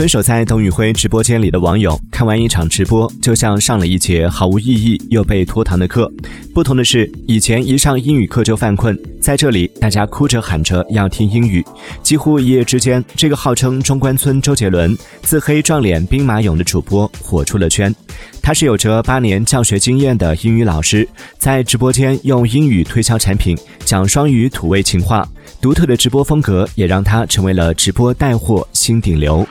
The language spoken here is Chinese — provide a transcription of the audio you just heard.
蹲守在董宇辉直播间里的网友，看完一场直播，就像上了一节毫无意义又被拖堂的课。不同的是，以前一上英语课就犯困，在这里大家哭着喊着要听英语。几乎一夜之间，这个号称中关村周杰伦、自黑撞脸兵马俑的主播火出了圈。他是有着八年教学经验的英语老师，在直播间用英语推销产品，讲双语土味情话，独特的直播风格也让他成为了直播带货新顶流。